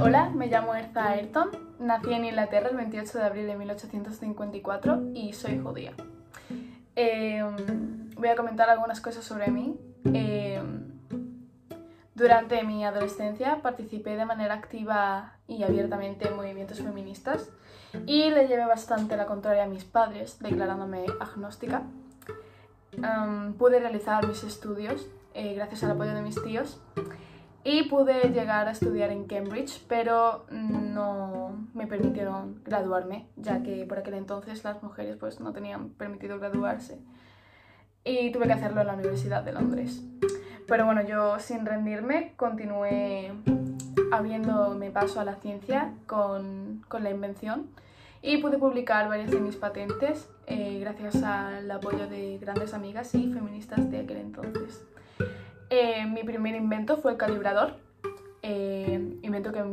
Hola, me llamo Erza Ayrton, nací en Inglaterra el 28 de abril de 1854 y soy judía. Em, voy a comentar algunas cosas sobre mí. Em, durante mi adolescencia participé de manera activa y abiertamente en movimientos feministas y le llevé bastante la contraria a mis padres, declarándome agnóstica. Em, pude realizar mis estudios eh, gracias al apoyo de mis tíos y pude llegar a estudiar en Cambridge, pero no me permitieron graduarme, ya que por aquel entonces las mujeres pues no tenían permitido graduarse. Y tuve que hacerlo en la Universidad de Londres. Pero bueno, yo sin rendirme continué abriéndome paso a la ciencia con, con la invención y pude publicar varias de mis patentes eh, gracias al apoyo de grandes amigas y feministas de aquel entonces. Eh, mi primer invento fue el calibrador, eh, invento que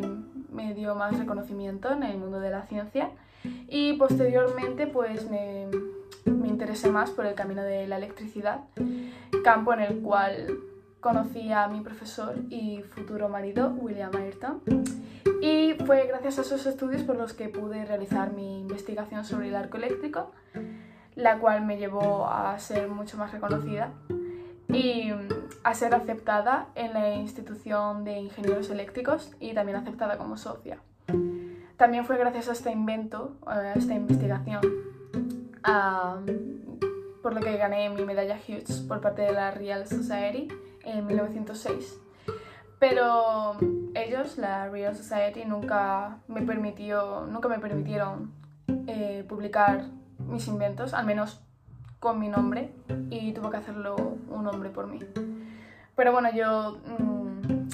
me dio más reconocimiento en el mundo de la ciencia. Y posteriormente pues me, interesé más por el camino de la electricidad, campo en el cual conocí a mi profesor y futuro marido, William Ayrton, y fue gracias a esos estudios por los que pude realizar mi investigación sobre el arco eléctrico, la cual me llevó a ser mucho más reconocida y a ser aceptada en la institución de ingenieros eléctricos y también aceptada como socia. También fue gracias a este invento, a esta investigación, por lo que gané mi medalla Hughes por parte de la Real Society en 1906. Pero ellos, la Real Society, nunca me, permitió, nunca me permitieron eh, publicar mis inventos, al menos con mi nombre y tuvo que hacerlo un hombre por mí. Pero bueno, yo mm,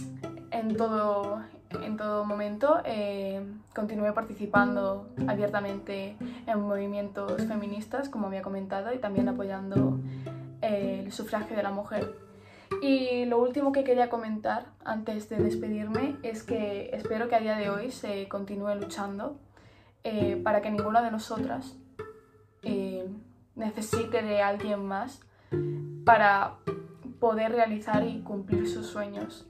en, todo, en todo momento eh, continué participando abiertamente en movimientos feministas, como había comentado, y también apoyando eh, el sufragio de la mujer. Y lo último que quería comentar antes de despedirme es que espero que a día de hoy se continúe luchando eh, para que ninguna de nosotras necesite de alguien más para poder realizar y cumplir sus sueños.